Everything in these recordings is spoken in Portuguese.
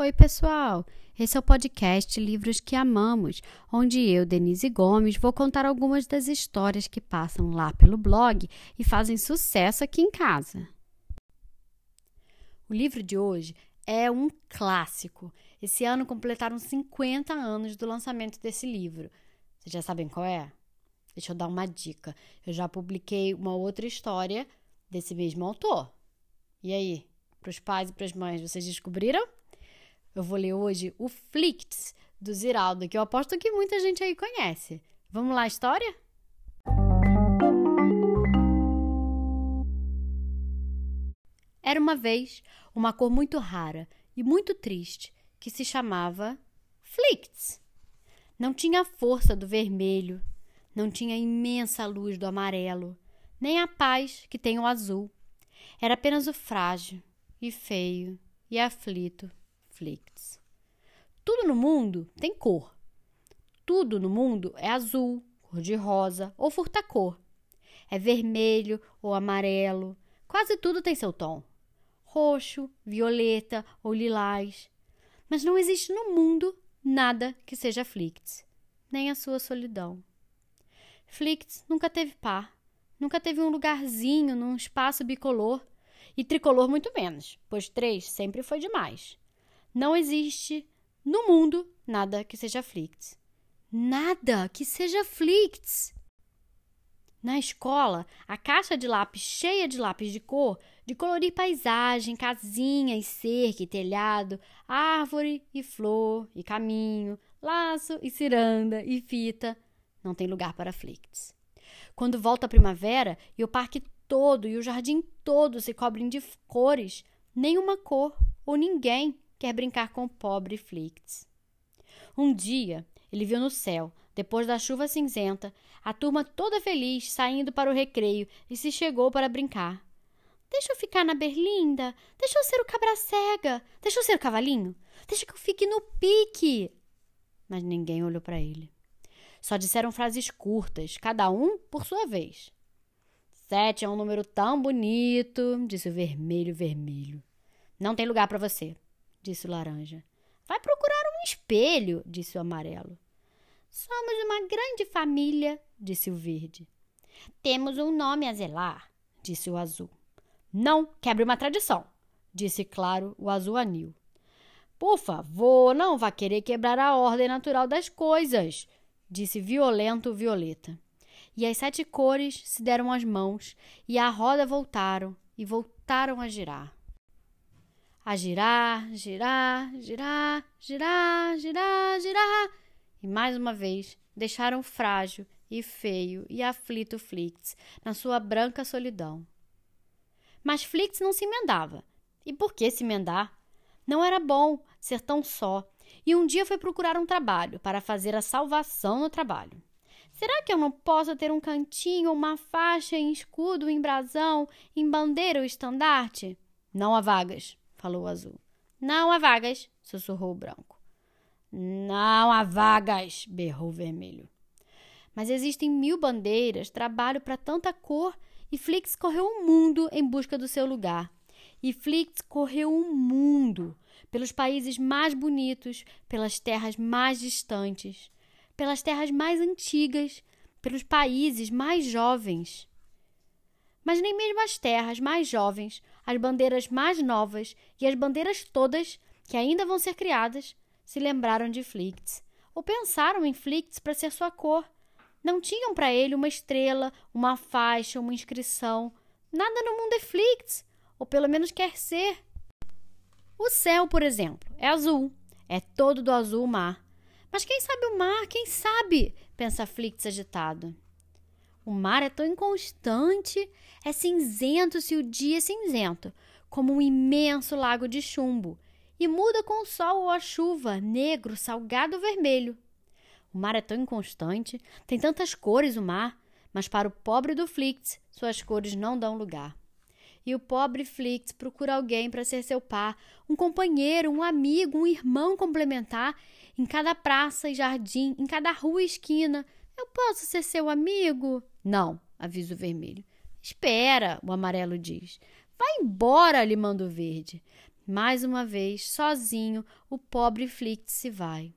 Oi, pessoal! Esse é o podcast Livros que Amamos, onde eu, Denise Gomes, vou contar algumas das histórias que passam lá pelo blog e fazem sucesso aqui em casa. O livro de hoje é um clássico. Esse ano completaram 50 anos do lançamento desse livro. Vocês já sabem qual é? Deixa eu dar uma dica. Eu já publiquei uma outra história desse mesmo autor. E aí, para os pais e para as mães, vocês descobriram? Eu vou ler hoje o Flicts, do Ziraldo, que eu aposto que muita gente aí conhece. Vamos lá, história? Era uma vez uma cor muito rara e muito triste que se chamava Flicts. Não tinha a força do vermelho, não tinha a imensa luz do amarelo, nem a paz que tem o azul. Era apenas o frágil e feio e aflito conflicts. Tudo no mundo tem cor. Tudo no mundo é azul, cor de rosa ou furtacor. É vermelho ou amarelo. Quase tudo tem seu tom. Roxo, violeta ou lilás. Mas não existe no mundo nada que seja Flicts, nem a sua solidão. Flicts nunca teve par, nunca teve um lugarzinho num espaço bicolor, e tricolor muito menos, pois três sempre foi demais. Não existe no mundo nada que seja Flicts. Nada que seja Flicts. Na escola, a caixa de lápis cheia de lápis de cor, de colorir paisagem, casinha e cerca e telhado, árvore e flor e caminho, laço e ciranda e fita, não tem lugar para Flicts. Quando volta a primavera e o parque todo e o jardim todo se cobrem de cores, nenhuma cor ou ninguém quer brincar com o pobre Flicts. Um dia, ele viu no céu, depois da chuva cinzenta, a turma toda feliz saindo para o recreio e se chegou para brincar. Deixa eu ficar na berlinda, deixa eu ser o cabra cega, deixa eu ser o cavalinho, deixa que eu fique no pique. Mas ninguém olhou para ele. Só disseram frases curtas, cada um por sua vez. Sete é um número tão bonito, disse o vermelho vermelho. Não tem lugar para você disse o laranja. Vai procurar um espelho, disse o amarelo. Somos uma grande família, disse o verde. Temos um nome a zelar, disse o azul. Não quebre uma tradição, disse claro o azul anil. Por favor, não vá querer quebrar a ordem natural das coisas, disse violento violeta. E as sete cores se deram as mãos e a roda voltaram e voltaram a girar a girar, girar, girar, girar, girar, girar. E mais uma vez deixaram frágil e feio e aflito Flix na sua branca solidão. Mas Flix não se emendava. E por que se emendar? Não era bom ser tão só, e um dia foi procurar um trabalho para fazer a salvação no trabalho. Será que eu não posso ter um cantinho, uma faixa em escudo, em brasão, em bandeira ou estandarte? Não há vagas, falou o azul. Não há vagas, sussurrou o branco. Não há vagas, berrou o vermelho. Mas existem mil bandeiras, trabalho para tanta cor, e Flix correu o mundo em busca do seu lugar. E Flix correu o mundo, pelos países mais bonitos, pelas terras mais distantes, pelas terras mais antigas, pelos países mais jovens. Mas nem mesmo as terras mais jovens, as bandeiras mais novas e as bandeiras todas que ainda vão ser criadas se lembraram de Flicts, ou pensaram em Flicts para ser sua cor. Não tinham para ele uma estrela, uma faixa, uma inscrição. Nada no mundo é Flicts, ou pelo menos quer ser. O céu, por exemplo, é azul. É todo do azul mar. Mas quem sabe o mar? Quem sabe? pensa Flicts agitado. O mar é tão inconstante, é cinzento se o dia é cinzento, como um imenso lago de chumbo, e muda com o sol ou a chuva, negro, salgado ou vermelho. O mar é tão inconstante, tem tantas cores o mar, mas para o pobre do Flix, suas cores não dão lugar. E o pobre Flix procura alguém para ser seu par, um companheiro, um amigo, um irmão complementar, em cada praça e jardim, em cada rua e esquina. Eu posso ser seu amigo? Não, avisa o vermelho. Espera, o amarelo diz. Vai embora, lhe manda o verde. Mais uma vez, sozinho, o pobre Flicts se vai.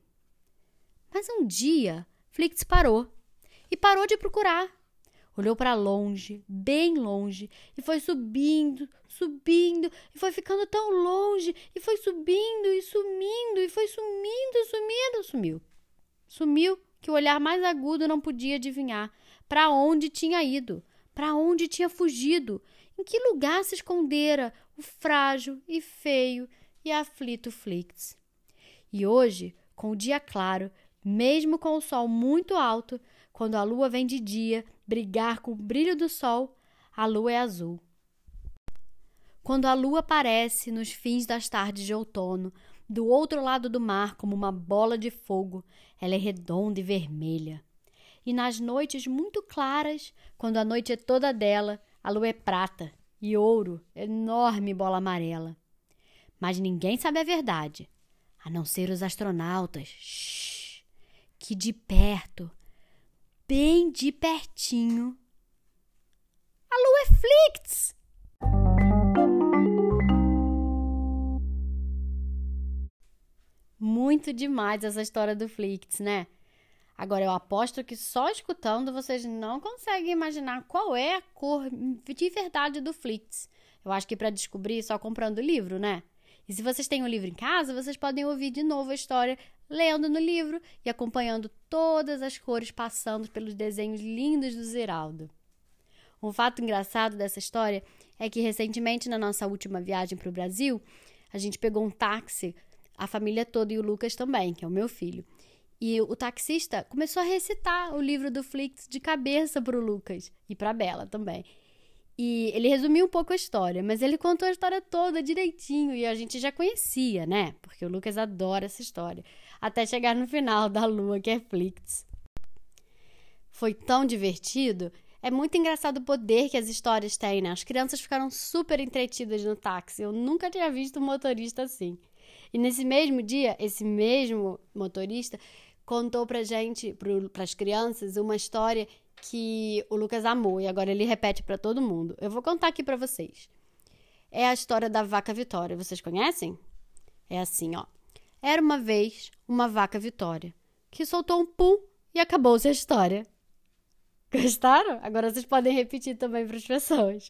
Mas um dia, Flicts parou e parou de procurar. Olhou para longe, bem longe, e foi subindo, subindo, e foi ficando tão longe, e foi subindo e sumindo, e foi sumindo sumindo, sumiu. Sumiu que o olhar mais agudo não podia adivinhar para onde tinha ido, para onde tinha fugido, em que lugar se escondera o frágil e feio e aflito Flix. E hoje, com o dia claro, mesmo com o sol muito alto, quando a lua vem de dia brigar com o brilho do sol, a lua é azul. Quando a lua aparece nos fins das tardes de outono, do outro lado do mar, como uma bola de fogo, ela é redonda e vermelha. E nas noites muito claras, quando a noite é toda dela, a lua é prata e ouro, enorme bola amarela. Mas ninguém sabe a verdade, a não ser os astronautas, shh, que de perto bem de pertinho. A lua é Flicts! Muito demais essa história do Flicts, né? Agora eu aposto que só escutando vocês não conseguem imaginar qual é a cor de verdade do Flicts. Eu acho que para descobrir só comprando o livro, né? E se vocês têm o um livro em casa, vocês podem ouvir de novo a história lendo no livro e acompanhando todas as cores passando pelos desenhos lindos do Zeraldo. Um fato engraçado dessa história é que recentemente, na nossa última viagem para o Brasil, a gente pegou um táxi, a família toda e o Lucas também, que é o meu filho. E o taxista começou a recitar o livro do Flix de cabeça para o Lucas e para a Bela também. E ele resumiu um pouco a história, mas ele contou a história toda direitinho e a gente já conhecia, né? Porque o Lucas adora essa história. Até chegar no final da lua, que é Flix. Foi tão divertido. É muito engraçado o poder que as histórias têm, né? As crianças ficaram super entretidas no táxi. Eu nunca tinha visto um motorista assim. E nesse mesmo dia, esse mesmo motorista contou pra gente, para as crianças, uma história que o Lucas amou e agora ele repete para todo mundo. Eu vou contar aqui para vocês. É a história da vaca Vitória. Vocês conhecem? É assim, ó. Era uma vez uma vaca Vitória que soltou um pum e acabou-se a história. Gostaram? Agora vocês podem repetir também para as pessoas.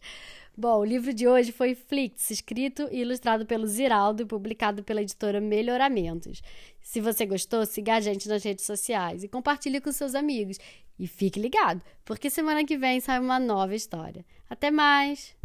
Bom, o livro de hoje foi Flix, escrito e ilustrado pelo Ziraldo e publicado pela editora Melhoramentos. Se você gostou, siga a gente nas redes sociais e compartilhe com seus amigos. E fique ligado, porque semana que vem sai uma nova história. Até mais!